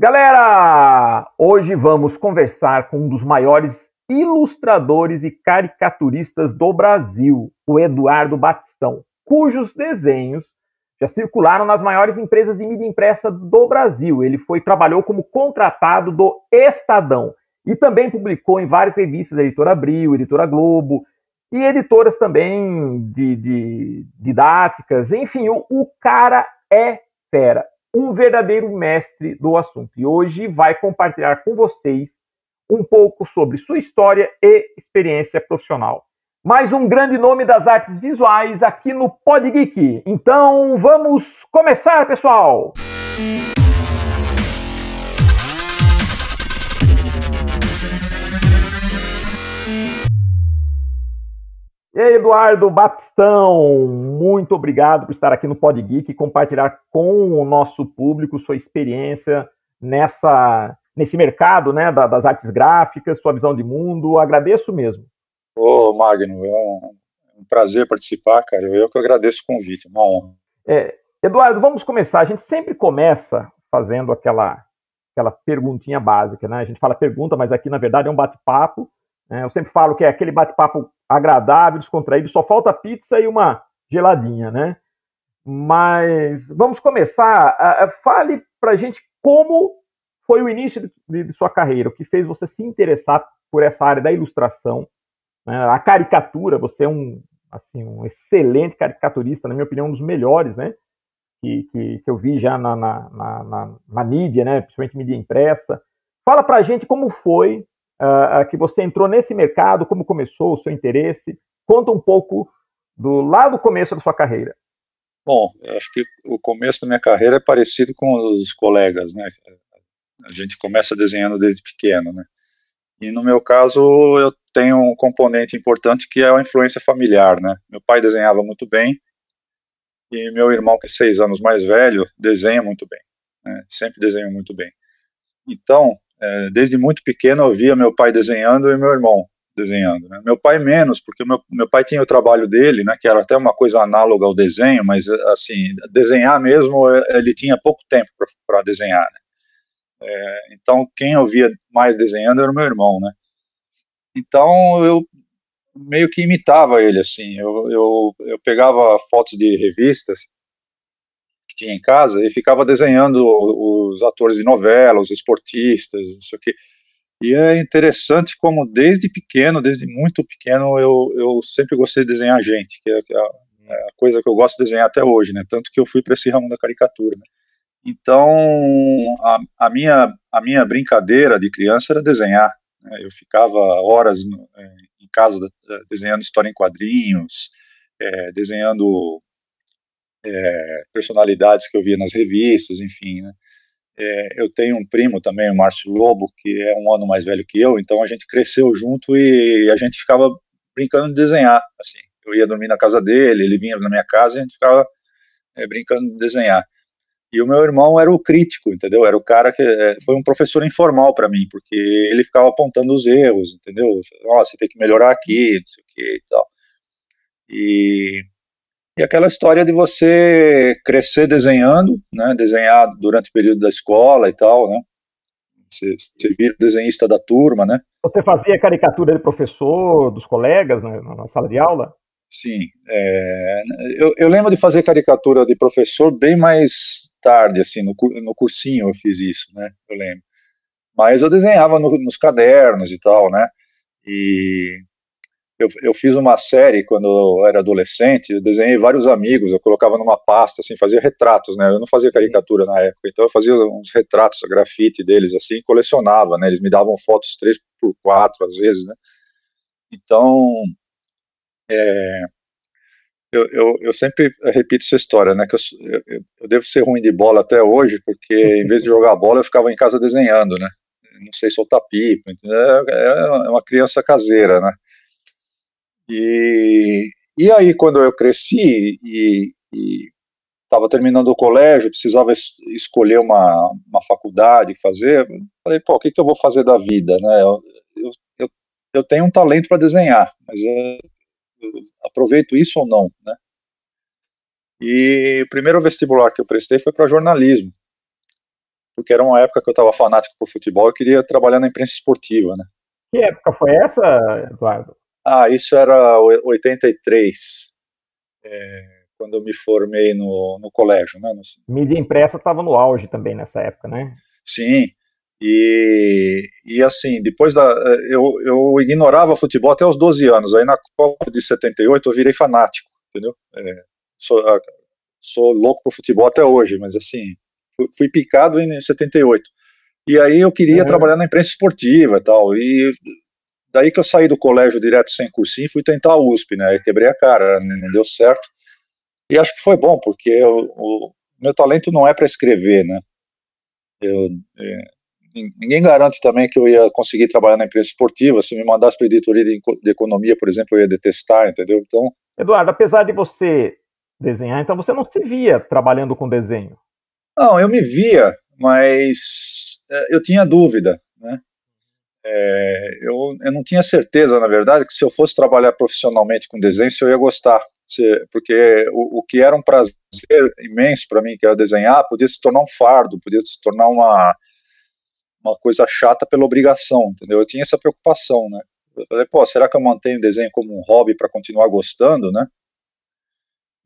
Galera, hoje vamos conversar com um dos maiores ilustradores e caricaturistas do Brasil, o Eduardo Batistão, cujos desenhos já circularam nas maiores empresas de mídia impressa do Brasil. Ele foi trabalhou como contratado do Estadão e também publicou em várias revistas, Editora Abril, Editora Globo e editoras também de, de didáticas. Enfim, o, o cara é fera um verdadeiro mestre do assunto. E hoje vai compartilhar com vocês um pouco sobre sua história e experiência profissional. Mais um grande nome das artes visuais aqui no Pod Geek. Então vamos começar, pessoal! E aí, Eduardo Batistão, muito obrigado por estar aqui no Pod Geek e compartilhar com o nosso público sua experiência nessa, nesse mercado né, das artes gráficas, sua visão de mundo. Agradeço mesmo. Ô, Magno, é um, prazer participar, cara. Eu que agradeço o convite, uma honra. É, Eduardo, vamos começar. A gente sempre começa fazendo aquela, aquela perguntinha básica, né? A gente fala pergunta, mas aqui na verdade é um bate-papo. Né? Eu sempre falo que é aquele bate-papo agradável, descontraído, só falta pizza e uma geladinha, né? Mas vamos começar. Fale pra gente como foi o início de, de sua carreira, o que fez você se interessar por essa área da ilustração, né? a caricatura. Você é um, assim, um excelente caricaturista, na minha opinião, um dos melhores, né? Que, que, que eu vi já na, na, na, na, mídia, né? Principalmente mídia impressa. Fala pra gente como foi uh, que você entrou nesse mercado, como começou o seu interesse. Conta um pouco do lá do começo da sua carreira. Bom, acho que o começo da minha carreira é parecido com os colegas, né? A gente começa desenhando desde pequeno, né? E no meu caso, eu tenho um componente importante que é a influência familiar, né? Meu pai desenhava muito bem e meu irmão, que é seis anos mais velho, desenha muito bem, né? sempre desenha muito bem. Então, é, desde muito pequeno eu via meu pai desenhando e meu irmão desenhando. Né? Meu pai menos, porque meu, meu pai tinha o trabalho dele, né, que era até uma coisa análoga ao desenho, mas assim, desenhar mesmo, é, ele tinha pouco tempo para desenhar. Né? É, então, quem eu via mais desenhando era o meu irmão, né? Então, eu meio que imitava ele, assim, eu, eu, eu pegava fotos de revistas tinha em casa e ficava desenhando os atores de novela, os esportistas, isso aqui. E é interessante como desde pequeno, desde muito pequeno, eu, eu sempre gostei de desenhar gente, que é, é, é a coisa que eu gosto de desenhar até hoje, né? Tanto que eu fui para esse ramo da caricatura. Né? Então, a, a, minha, a minha brincadeira de criança era desenhar. Né? Eu ficava horas no, é, em casa desenhando história em quadrinhos, é, desenhando é, personalidades que eu via nas revistas, enfim, né? É, eu tenho um primo também, o Márcio Lobo, que é um ano mais velho que eu, então a gente cresceu junto e a gente ficava brincando de desenhar, assim. Eu ia dormir na casa dele, ele vinha na minha casa e a gente ficava é, brincando de desenhar. E o meu irmão era o crítico, entendeu? Era o cara que foi um professor informal para mim, porque ele ficava apontando os erros, entendeu? Ó, oh, você tem que melhorar aqui, não sei o que e tal. E e aquela história de você crescer desenhando, né, desenhar durante o período da escola e tal, né, você, você vira desenhista da turma, né. Você fazia caricatura de professor, dos colegas né, na sala de aula? Sim, é, eu, eu, lembro de fazer caricatura de professor bem mais tarde, assim, no, no cursinho eu fiz isso, né, eu lembro. Mas eu desenhava no, nos cadernos e tal, né, e eu, eu fiz uma série quando eu era adolescente, eu desenhei vários amigos, eu colocava numa pasta, assim, fazia retratos, né, eu não fazia caricatura na época, então eu fazia uns retratos, grafite deles, assim, colecionava, né, eles me davam fotos 3 por 4 às vezes, né, então, é, eu, eu, eu, sempre repito essa história, né, que eu, eu, devo ser ruim de bola até hoje, porque em vez de jogar bola, eu ficava em casa desenhando, né, não sei soltar pipa, é, é uma criança caseira, né, e, e aí, quando eu cresci e estava terminando o colégio, precisava es escolher uma, uma faculdade, fazer, falei, pô, o que, que eu vou fazer da vida, né? Eu, eu, eu, eu tenho um talento para desenhar, mas eu, eu aproveito isso ou não, né? E o primeiro vestibular que eu prestei foi para jornalismo. porque era uma época que eu estava fanático por futebol, eu queria trabalhar na imprensa esportiva, né? Que época foi essa, Eduardo? Ah, isso era 83, é, quando eu me formei no, no colégio, né? Mídia impressa estava no auge também nessa época, né? Sim, e, e assim, depois da. Eu, eu ignorava futebol até os 12 anos. Aí na Copa de 78 eu virei fanático, entendeu? É, sou, sou louco por futebol até hoje, mas assim, fui, fui picado em 78. E aí eu queria uhum. trabalhar na imprensa esportiva e tal. E daí que eu saí do colégio direto sem cursinho fui tentar a USP, né? Aí quebrei a cara, não deu certo. E acho que foi bom, porque o, o meu talento não é para escrever, né? Eu, é, ninguém garante também que eu ia conseguir trabalhar na empresa esportiva. Se me mandasse para a editoria de, de, economia, por exemplo, eu ia detestar, entendeu? Então. Eduardo, apesar de você desenhar, então você não se via trabalhando com desenho? Não, eu me via, mas é, eu tinha dúvida, né? É, eu, eu não tinha certeza, na verdade, que se eu fosse trabalhar profissionalmente com desenho, se eu ia gostar. Se, porque o, o que era um prazer imenso para mim, que era desenhar, podia se tornar um fardo, podia se tornar uma, uma coisa chata pela obrigação, entendeu? Eu tinha essa preocupação, né? Eu falei, pô, será que eu mantenho o desenho como um hobby para continuar gostando, né?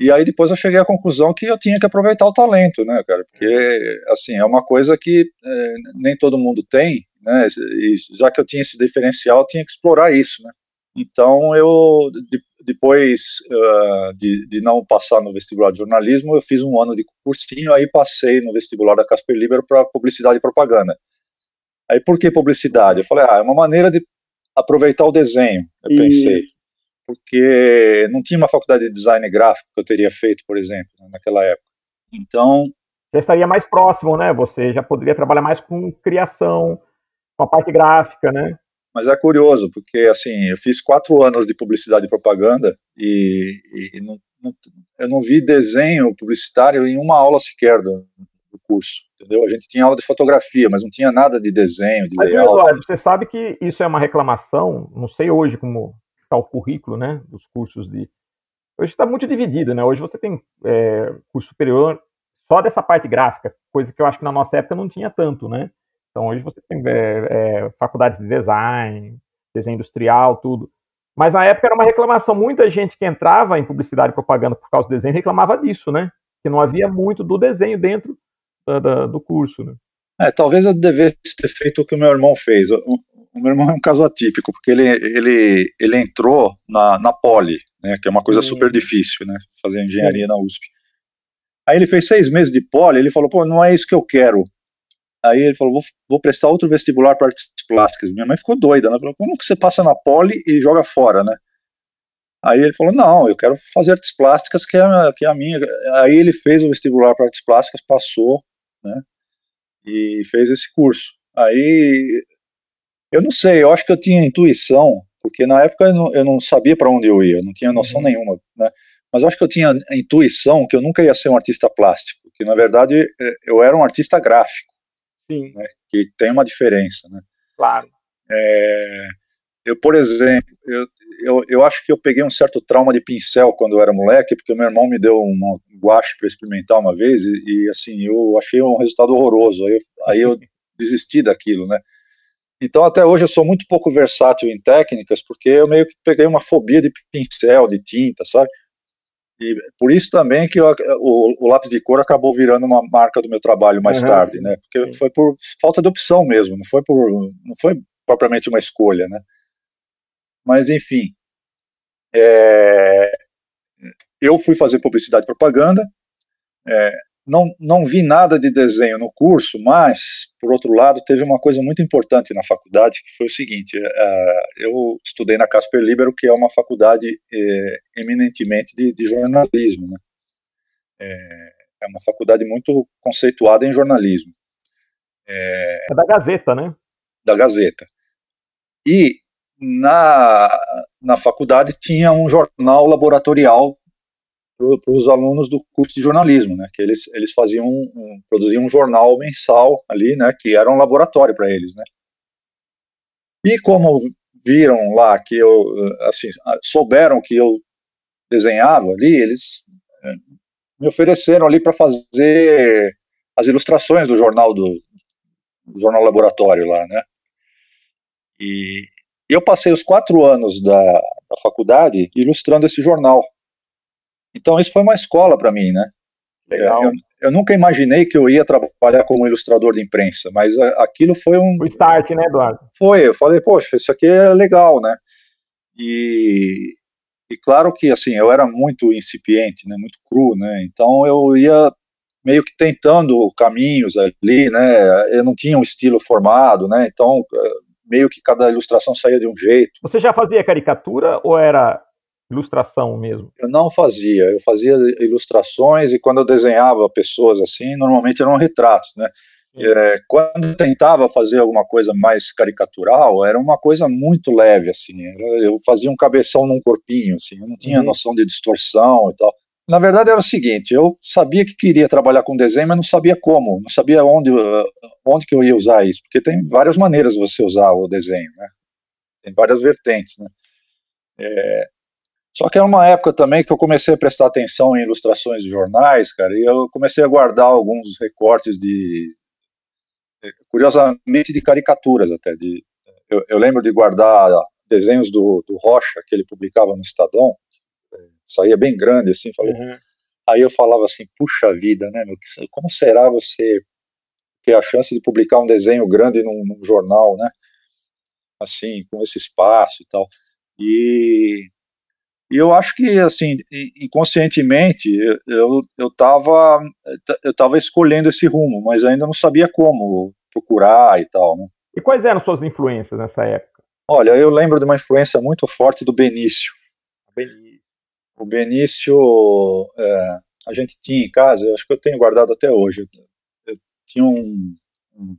E aí depois eu cheguei à conclusão que eu tinha que aproveitar o talento, né, cara? Porque, assim, é uma coisa que é, nem todo mundo tem, né? E já que eu tinha esse diferencial, eu tinha que explorar isso, né? Então eu, de, depois uh, de, de, não passar no vestibular de jornalismo, eu fiz um ano de cursinho, aí passei no vestibular da Casper Libero para publicidade e propaganda. Aí por que publicidade? Eu falei, ah, é uma maneira de aproveitar o desenho, eu e... pensei. Porque não tinha uma faculdade de design gráfico que eu teria feito, por exemplo, naquela época. Então. Já estaria mais próximo, né? Você já poderia trabalhar mais com criação, com a parte gráfica, né? Mas é curioso, porque assim, eu fiz quatro anos de publicidade e propaganda e, e não, não, eu não vi desenho publicitário em uma aula sequer do, do curso entendeu? A gente tinha aula de fotografia, mas não tinha nada de desenho, de mas, layout. Eduardo, você sabe que isso é uma reclamação, não sei hoje como está o currículo, né, dos cursos de... Hoje está muito dividido, né? Hoje você tem é, curso superior só dessa parte gráfica, coisa que eu acho que na nossa época não tinha tanto, né? Então hoje você tem é, é, faculdades de design, desenho industrial, tudo. Mas na época era uma reclamação. Muita gente que entrava em publicidade e propaganda por causa do desenho reclamava disso, né? Que não havia muito do desenho dentro da, da, do curso, né? É, talvez eu devesse ter feito o que o meu irmão fez. O, o, meu irmão é um caso atípico, porque ele, ele, ele entrou na, na Poli, né, que é uma coisa hum. super difícil, né, fazer engenharia na USP. Aí ele fez seis meses de Poli, ele falou, pô, não é isso que eu quero. Aí ele falou, vou, vou prestar outro vestibular para artes plásticas. Minha mãe ficou doida, né, falou, como que você passa na Poli e joga fora, né? Aí ele falou, não, eu quero fazer artes plásticas, que é, que é a minha. Aí ele fez o vestibular para artes plásticas, passou, né? E fez esse curso. Aí, eu não sei, eu acho que eu tinha intuição, porque na época eu não, eu não sabia para onde eu ia, não tinha noção uhum. nenhuma, né? Mas eu acho que eu tinha a intuição que eu nunca ia ser um artista plástico, que na verdade é, eu era um artista gráfico. Sim. Né? Que tem uma diferença, né? Claro. É, eu, por exemplo, eu, eu, eu acho que eu peguei um certo trauma de pincel quando eu era moleque, porque meu irmão me deu um guache para experimentar uma vez e, e, assim, eu achei um resultado horroroso. Aí, aí eu desisti daquilo, né? Então, até hoje eu sou muito pouco versátil em técnicas, porque eu meio que peguei uma fobia de pincel, de tinta, sabe? E por isso também que eu, o, o, lápis de cor acabou virando uma marca do meu trabalho mais uhum. tarde, né? Porque foi por falta de opção mesmo, não foi por, não foi propriamente uma escolha, né? Mas, enfim, é, eu fui fazer publicidade e propaganda, é, não, não vi nada de desenho no curso, mas, por outro lado, teve uma coisa muito importante na faculdade, que foi o seguinte, é, eu estudei na Casper Libero, que é uma faculdade é, eminentemente de, de jornalismo, né? É, é, uma faculdade muito conceituada em jornalismo. É, é da Gazeta, né? Da Gazeta. E na, na faculdade tinha um jornal laboratorial para os alunos do curso de jornalismo, né, que eles, eles faziam, um, produziam um jornal mensal ali, né, que era um laboratório para eles, né. E como viram lá que eu, assim, souberam que eu desenhava ali, eles é, me ofereceram ali para fazer as ilustrações do jornal do, jornal laboratório lá, né? E eu passei os quatro anos da, da faculdade ilustrando esse jornal. Então isso foi uma escola para mim, né? Legal. Eu, eu, nunca imaginei que eu ia trabalhar como ilustrador de imprensa, mas aquilo foi um. O start, né, Eduardo? Foi. Eu falei, poxa, isso aqui é legal, né? E, e claro que assim eu era muito incipiente, né, muito cru, né? Então eu ia meio que tentando caminhos ali, né? Eu não tinha um estilo formado, né? Então meio que cada ilustração saía de um jeito. Você já fazia caricatura ou era ilustração mesmo? Eu não fazia, eu fazia ilustrações e quando eu desenhava pessoas assim, normalmente eram retratos, né? É, quando tentava fazer alguma coisa mais caricatural, era uma coisa muito leve, assim. eu fazia um cabeção num corpinho, assim. Eu não tinha uhum. noção de distorção e tal. Na verdade era o seguinte, eu sabia que queria trabalhar com desenho, mas não sabia como, não sabia onde, onde que eu ia usar isso, porque tem várias maneiras de você usar o desenho, né? Tem várias vertentes, né? É, só que é uma época também que eu comecei a prestar atenção em ilustrações de jornais, cara, e eu comecei a guardar alguns recortes de, curiosamente, de caricaturas até. De, eu, eu lembro de guardar desenhos do, do Rocha, que ele publicava no Estadão, saía bem grande, assim, falei. Uhum. Aí eu falava assim, puxa vida, né, meu, como será você ter a chance de publicar um desenho grande num, num jornal, né, assim, com esse espaço e tal. E, e eu acho que, assim, inconscientemente, eu, eu, tava, eu tava escolhendo esse rumo, mas ainda não sabia como procurar e tal, né. E quais eram suas influências nessa época? Olha, eu lembro de uma influência muito forte do Benício. Benício o Benício, é, a gente tinha em casa, eu acho que eu tenho guardado até hoje. Eu, tinha um, um,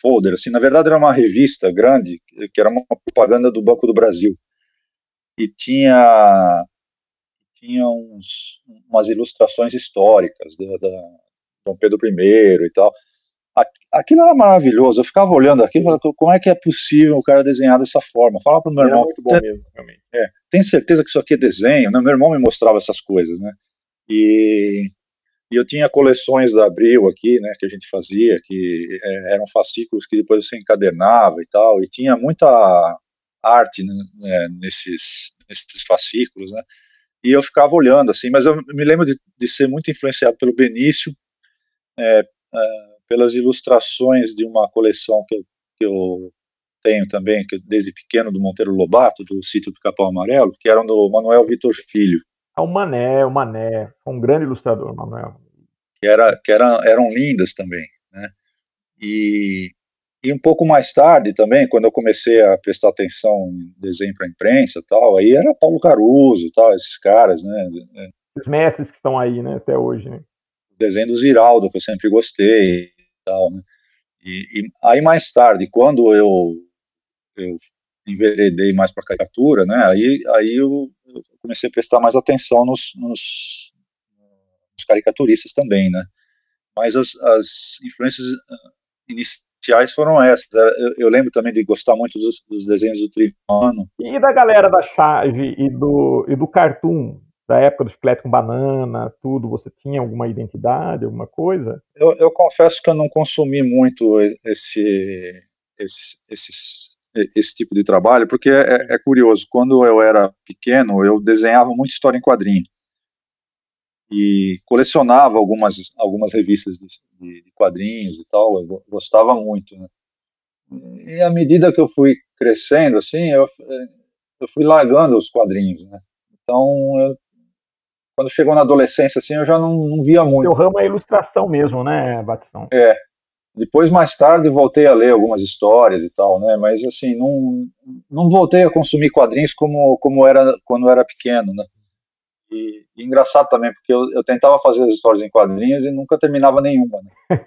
folder, assim, na verdade era uma revista grande, que era uma propaganda do Banco do Brasil. E tinha, tinha uns, umas ilustrações históricas da, da Dom Pedro I e tal. Aquilo era maravilhoso, eu ficava olhando aquilo e falava, como é que é possível o cara desenhar dessa forma? Falava pro meu era irmão. Muito bom mesmo, realmente. É, tem certeza que isso aqui é desenho? Né? Meu irmão me mostrava essas coisas, né? E, e eu tinha coleções da Abril aqui, né, que a gente fazia, que é, eram fascículos que depois você encadernava e tal, e tinha muita arte né, né nesses, nesses fascículos, né? E eu ficava olhando assim, mas eu me lembro de, de ser muito influenciado pelo Benício, é, é, pelas ilustrações de uma coleção que, que eu tenho também, que desde pequeno, do Monteiro Lobato, do sítio do Capão Amarelo, que eram do Manuel Vitor Filho. Ah, o Mané, o Mané, um grande ilustrador, Manuel. Que, era, que era, eram lindas também, né? E, e um pouco mais tarde também, quando eu comecei a prestar atenção em desenho para imprensa tal, aí era Paulo Caruso tal, esses caras, né? Esses mestres que estão aí, né, até hoje, né? Desenho do Ziraldo, que eu sempre gostei, tal, né? E, e aí mais tarde, quando eu, eu enveredei mais para caricatura, né? Aí, aí eu, eu, comecei a prestar mais atenção nos, nos, nos caricaturistas também, né? Mas as, as influências ah, iniciais foram essas. Eu, eu, lembro também de gostar muito dos, dos desenhos do Tribano. E da galera da Charge e do, e do Cartoon? da época do chiclete com banana, tudo, você tinha alguma identidade, alguma coisa? Eu, eu confesso que eu não consumi muito esse, esse, esse, esse tipo de trabalho, porque é, é, curioso, quando eu era pequeno, eu desenhava muito história em quadrinho, e colecionava algumas, algumas revistas de, de, quadrinhos e tal, eu gostava muito, né? E à medida que eu fui crescendo, assim, eu, eu fui largando os quadrinhos, né? Então, eu quando chegou na adolescência, assim, eu já não, não via muito. O ramo é ilustração mesmo, né, Batistão? É. Depois, mais tarde, voltei a ler algumas histórias e tal, né, mas, assim, não, não voltei a consumir quadrinhos como, como era quando eu era pequeno, né. E, e, engraçado também, porque eu, eu, tentava fazer as histórias em quadrinhos e nunca terminava nenhuma. Né?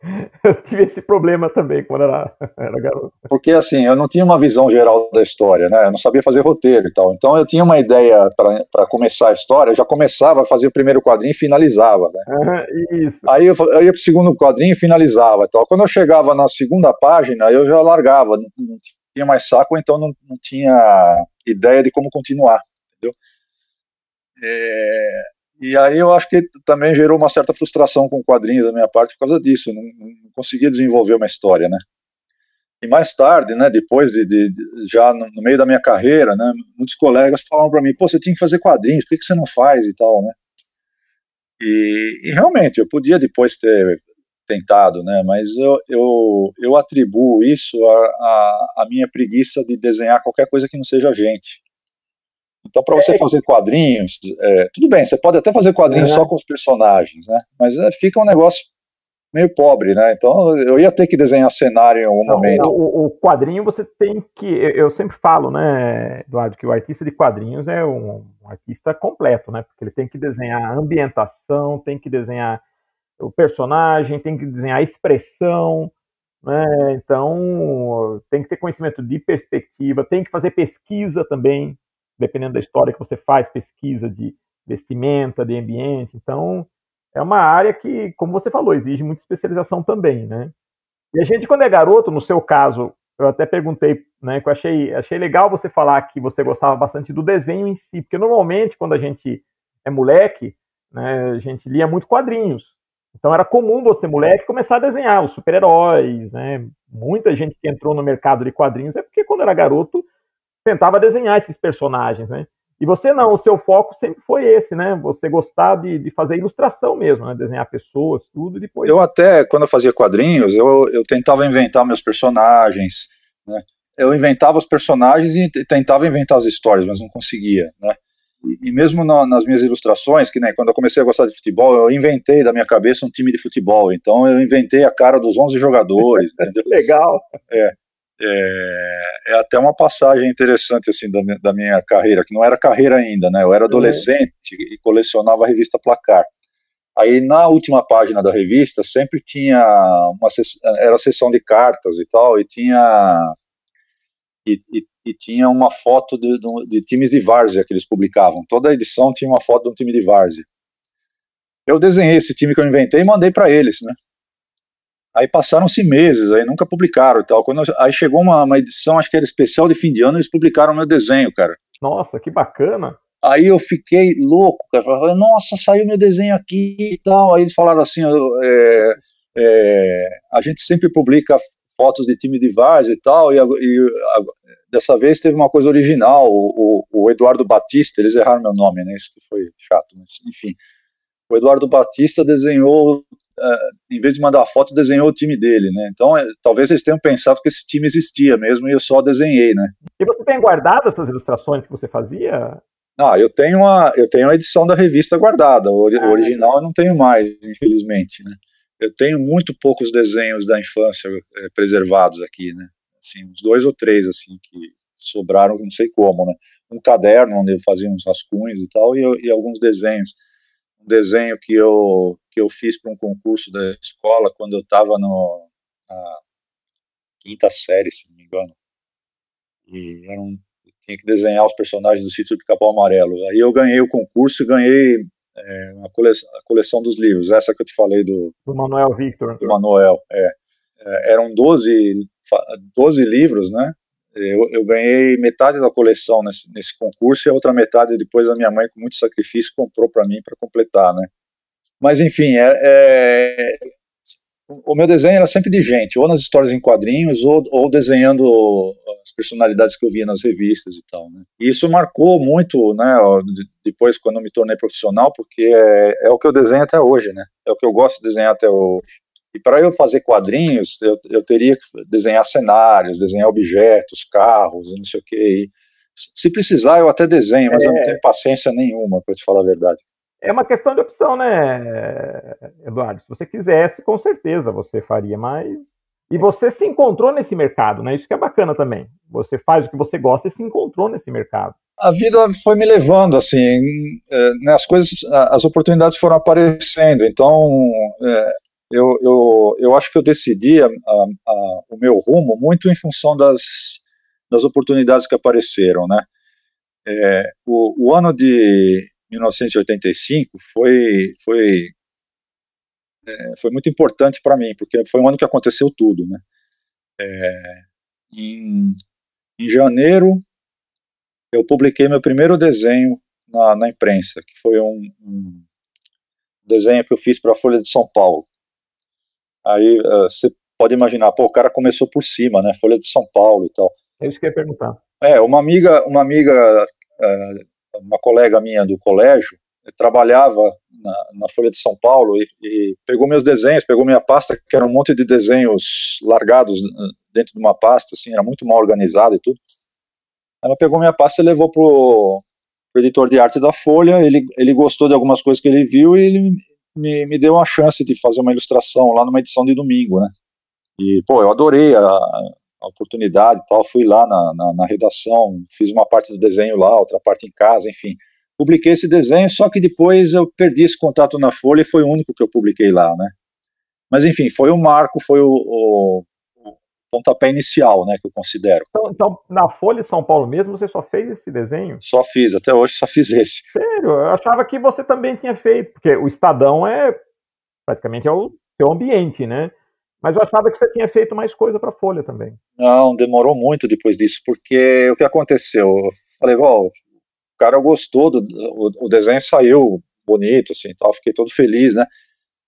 eu tive esse problema também quando era, era garoto. Porque assim, eu não tinha uma visão geral da história, né? Eu não sabia fazer roteiro e tal. Então eu tinha uma ideia para começar a história, eu já começava a fazer o primeiro quadrinho e finalizava. Né? Uhum, isso. Aí eu, eu ia para o segundo quadrinho e finalizava e tal. Quando eu chegava na segunda página, eu já largava, não, não tinha mais saco, então não, não tinha ideia de como continuar, entendeu? É, e aí eu acho que também gerou uma certa frustração com quadrinhos da minha parte por causa disso, não, não conseguia desenvolver uma história, né? E mais tarde, né, depois de, de, já no, no, meio da minha carreira, né, muitos colegas falaram para mim, pô, você tinha que fazer quadrinhos, por que, que você não faz e tal, né? E, e, realmente, eu podia depois ter tentado, né, mas eu, eu, eu atribuo isso à minha preguiça de desenhar qualquer coisa que não seja gente. Então, para você é. fazer quadrinhos, é, tudo bem, você pode até fazer quadrinhos é. só com os personagens, né? Mas é, fica um negócio meio pobre, né? Então, eu ia ter que desenhar cenário em algum Não, momento. O, o, quadrinho você tem que, eu sempre falo, né, Eduardo, que o artista de quadrinhos é um, um artista completo, né? Porque ele tem que desenhar a ambientação, tem que desenhar o personagem, tem que desenhar a expressão, né? Então, tem que ter conhecimento de perspectiva, tem que fazer pesquisa também, dependendo da história que você faz, pesquisa de vestimenta, de ambiente. Então, é uma área que, como você falou, exige muita especialização também, né? E a gente, quando é garoto, no seu caso, eu até perguntei, né, que eu achei, achei legal você falar que você gostava bastante do desenho em si, porque normalmente, quando a gente é moleque, né, a gente lia muito quadrinhos. Então era comum você, moleque, começar a desenhar os super-heróis, né? Muita gente que entrou no mercado de quadrinhos é porque quando era garoto tentava desenhar esses personagens, né? E você não, o seu foco sempre foi esse, né? Você gostar de, de fazer ilustração mesmo, né? Desenhar pessoas, tudo, e depois... Eu até, quando eu fazia quadrinhos, eu, eu tentava inventar meus personagens, né? Eu inventava os personagens e tentava inventar as histórias, mas não conseguia, né? E, e mesmo na, nas minhas ilustrações, que né, quando eu comecei a gostar de futebol, eu inventei da minha cabeça um time de futebol. Então eu inventei a cara dos 11 jogadores. Legal. É, é, é, até uma passagem interessante assim da, da, minha carreira, que não era carreira ainda, né? Eu era uhum. adolescente uhum. e colecionava a revista Placar. Aí na última página da revista sempre tinha uma era sessão de cartas e tal, e tinha e, e, e tinha uma foto de, de, de, times de várzea que eles publicavam. Toda edição tinha uma foto de um time de várzea. Eu desenhei esse time que eu inventei e mandei para eles, né? Aí passaram-se meses, aí nunca publicaram e tal. Quando, aí chegou uma, uma, edição, acho que era especial de fim de ano, eles publicaram meu desenho, cara. Nossa, que bacana. Aí eu fiquei louco, cara. Falei, Nossa, saiu meu desenho aqui e tal. Aí eles falaram assim: é, é, a gente sempre publica fotos de time de Vars e tal, e, e a, dessa vez teve uma coisa original. O, o, o, Eduardo Batista, eles erraram meu nome, né? Isso que foi chato, mas enfim. O Eduardo Batista desenhou em vez de mandar a foto, desenhou o time dele, né? Então, é, talvez eles tenham pensado que esse time existia mesmo e eu só desenhei, né? E você tem guardado essas ilustrações que você fazia? Ah, eu tenho a, eu tenho a edição da revista guardada, o, ah, original eu não tenho mais, infelizmente, né? Eu tenho muito poucos desenhos da infância é, preservados aqui, né? Assim, uns dois ou três, assim, que sobraram, não sei como, né? Um caderno onde eu fazia uns rascunhos e tal, e, e alguns desenhos um desenho que eu, que eu fiz para um concurso da escola quando eu estava na quinta série, se não me engano. E era um, tinha que desenhar os personagens do sítio do Capão Amarelo. Aí eu ganhei o concurso e ganhei é, a, coleção, a coleção dos livros, essa que eu te falei do... Do Manuel Victor. Do Manuel, é. é eram 12, 12 livros, né? Eu, eu, ganhei metade da coleção nesse, nesse, concurso e a outra metade depois a minha mãe, com muito sacrifício, comprou para mim para completar, né? Mas enfim, é, é, o meu desenho era sempre de gente, ou nas histórias em quadrinhos, ou, ou desenhando as personalidades que eu via nas revistas e tal, né? E isso marcou muito, né? Depois, quando eu me tornei profissional, porque é, é o que eu desenho até hoje, né? É o que eu gosto de desenhar até hoje. E para eu fazer quadrinhos, eu, eu, teria que desenhar cenários, desenhar objetos, carros, não sei o que. Se precisar, eu até desenho, mas é. eu não é. tenho paciência nenhuma, para te falar a verdade. É uma questão de opção, né, Eduardo? Se você quisesse, com certeza você faria, mas. E você se encontrou nesse mercado, né? Isso que é bacana também. Você faz o que você gosta e se encontrou nesse mercado. A vida foi me levando, assim, é, né, as coisas, as oportunidades foram aparecendo. Então, é, eu, eu, eu acho que eu decidi a, a, a, o meu rumo muito em função das, das oportunidades que apareceram, né? É, o, o, ano de 1985 foi, foi, é, foi muito importante para mim, porque foi um ano que aconteceu tudo, né? É, em, em janeiro, eu publiquei meu primeiro desenho na, na imprensa, que foi um, um desenho que eu fiz para a Folha de São Paulo. Aí uh, você pode imaginar, pô, o cara começou por cima, né? Folha de São Paulo e tal. É isso que eu ia perguntar. É, uma amiga, uma amiga, uh, uma colega minha do colégio, trabalhava na, na, Folha de São Paulo e, e, pegou meus desenhos, pegou minha pasta, que era um monte de desenhos largados dentro de uma pasta, assim, era muito mal organizado e tudo. Ela pegou minha pasta e levou pro, pro editor de arte da Folha, ele, ele gostou de algumas coisas que ele viu e ele me, me deu uma chance de fazer uma ilustração lá numa edição de domingo, né? E, pô, eu adorei a, a oportunidade tal, fui lá na, na, na, redação, fiz uma parte do desenho lá, outra parte em casa, enfim. Publiquei esse desenho, só que depois eu perdi esse contato na Folha e foi o único que eu publiquei lá, né? Mas enfim, foi o marco, foi o, o, o pontapé inicial, né, que eu considero. Então, então, na Folha de São Paulo mesmo, você só fez esse desenho? Só fiz, até hoje só fiz esse. Sério? Eu achava que você também tinha feito, porque o Estadão é praticamente é o seu ambiente, né? Mas eu achava que você tinha feito mais coisa para a Folha também. Não, demorou muito depois disso, porque o que aconteceu? Eu falei, ó, o cara gostou, do, o, o desenho saiu bonito, assim, tal, fiquei todo feliz, né?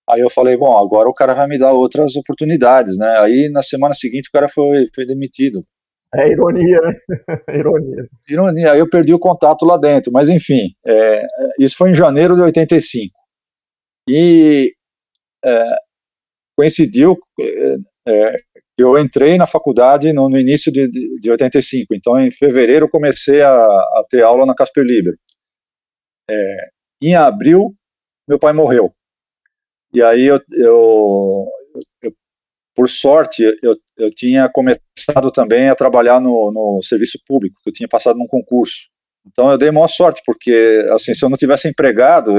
Aí eu falei, bom, agora o cara vai me dar outras oportunidades, né? Aí na semana seguinte o cara foi, foi demitido. É ironia, né? ironia. Ironia, aí eu perdi o contato lá dentro, mas enfim, é, isso foi em janeiro de 85. E é, coincidiu é, eu entrei na faculdade no, no início de, de, de, 85, então em fevereiro comecei a, a ter aula na Casper Libero. É, em abril, meu pai morreu. E aí eu, eu, eu por sorte, eu, eu tinha começado também a trabalhar no, no serviço público, que eu tinha passado num concurso. Então eu dei maior sorte, porque assim, se eu não tivesse empregado,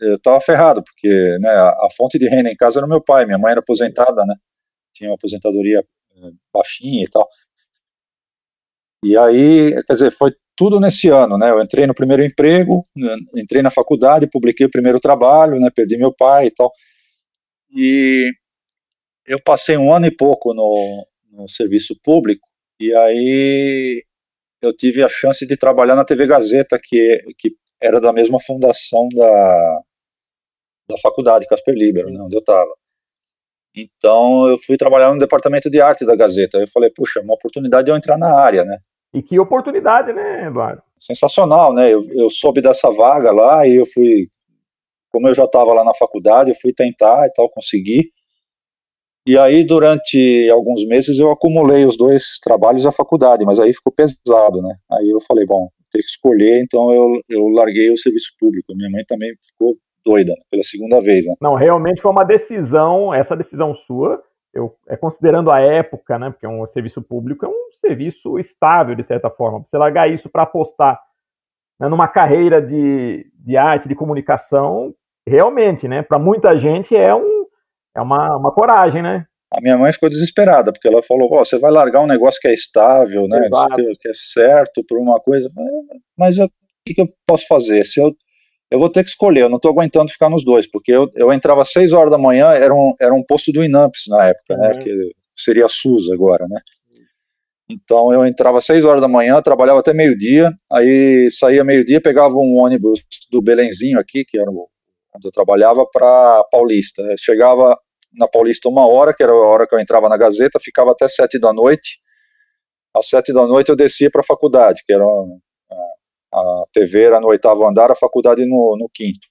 eu estava ferrado, porque né, a, a, fonte de renda em casa era meu pai, minha mãe era aposentada, né? Tinha uma aposentadoria eh, baixinha e tal. E aí, quer dizer, foi tudo nesse ano, né? Eu entrei no primeiro emprego, né, entrei na faculdade, publiquei o primeiro trabalho, né? Perdi meu pai e tal. E eu passei um ano e pouco no, no serviço público, e aí eu tive a chance de trabalhar na TV Gazeta, que, que era da mesma fundação da, da faculdade Casper Libero, né, onde eu estava. Então eu fui trabalhar no departamento de arte da Gazeta. Eu falei, puxa, uma oportunidade de eu entrar na área, né? E que oportunidade, né, Eduardo? Sensacional, né? Eu, eu soube dessa vaga lá e eu fui, como eu já estava lá na faculdade, eu fui tentar e tal, consegui. E aí, durante alguns meses, eu acumulei os dois trabalhos da faculdade, mas aí ficou pesado, né? Aí eu falei, bom, ter que escolher, então eu, eu larguei o serviço público. Minha mãe também ficou doida né, pela segunda vez, né? Não, realmente foi uma decisão, essa decisão sua, eu, é considerando a época, né? Porque um serviço público é um serviço estável, de certa forma. Você largar isso para apostar né, numa carreira de, de arte, de comunicação, realmente, né? Para muita gente é um é uma, uma coragem, né? A minha mãe ficou desesperada, porque ela falou: oh, você vai largar um negócio que é estável, né? Que, que, é certo por uma coisa. Mas o que, que, eu posso fazer? Se eu, eu vou ter que escolher, eu não estou aguentando ficar nos dois, porque eu, eu entrava às seis horas da manhã, era um, era um posto do Inamps na época, né? uhum. né? Que seria a SUS agora, né? Então eu entrava às seis horas da manhã, trabalhava até meio-dia, aí saía meio-dia, pegava um ônibus do Belenzinho aqui, que era o eu trabalhava, para Paulista. Eu chegava na Paulista uma hora, que era a hora que eu entrava na Gazeta, ficava até sete da noite. Às sete da noite eu descia para a faculdade, que era a, a TV era no oitavo andar, a faculdade no, no quinto.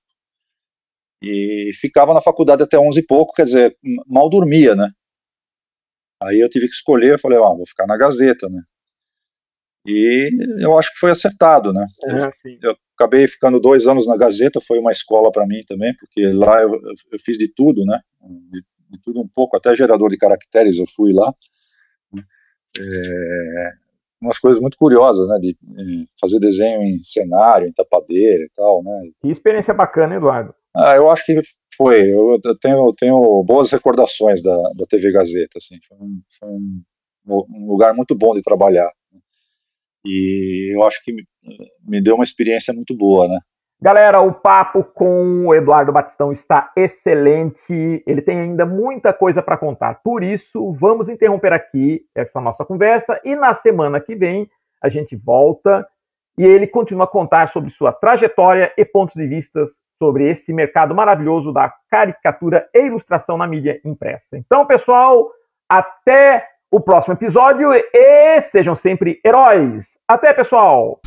E ficava na faculdade até onze e pouco, quer dizer, mal dormia, né? Aí eu tive que escolher, eu falei, ah, vou ficar na Gazeta, né? E eu acho que foi acertado, né? É, eu, eu, acabei ficando dois anos na Gazeta, foi uma escola para mim também, porque lá eu, eu, fiz de tudo, né? De, de, tudo um pouco, até gerador de caracteres eu fui lá. É, umas coisas muito curiosas, né? De, de, fazer desenho em cenário, em tapadeira e tal, né? Que experiência bacana, Eduardo. Ah, eu acho que foi. Eu, eu tenho, tenho boas recordações da, da TV Gazeta, assim. Foi um, foi um, um lugar muito bom de trabalhar. E eu acho que me deu uma experiência muito boa, né? Galera, o papo com o Eduardo Batistão está excelente. Ele tem ainda muita coisa para contar. Por isso, vamos interromper aqui essa nossa conversa e na semana que vem a gente volta e ele continua a contar sobre sua trajetória e pontos de vista sobre esse mercado maravilhoso da caricatura e ilustração na mídia impressa. Então, pessoal, até o próximo episódio e sejam sempre heróis. Até, pessoal!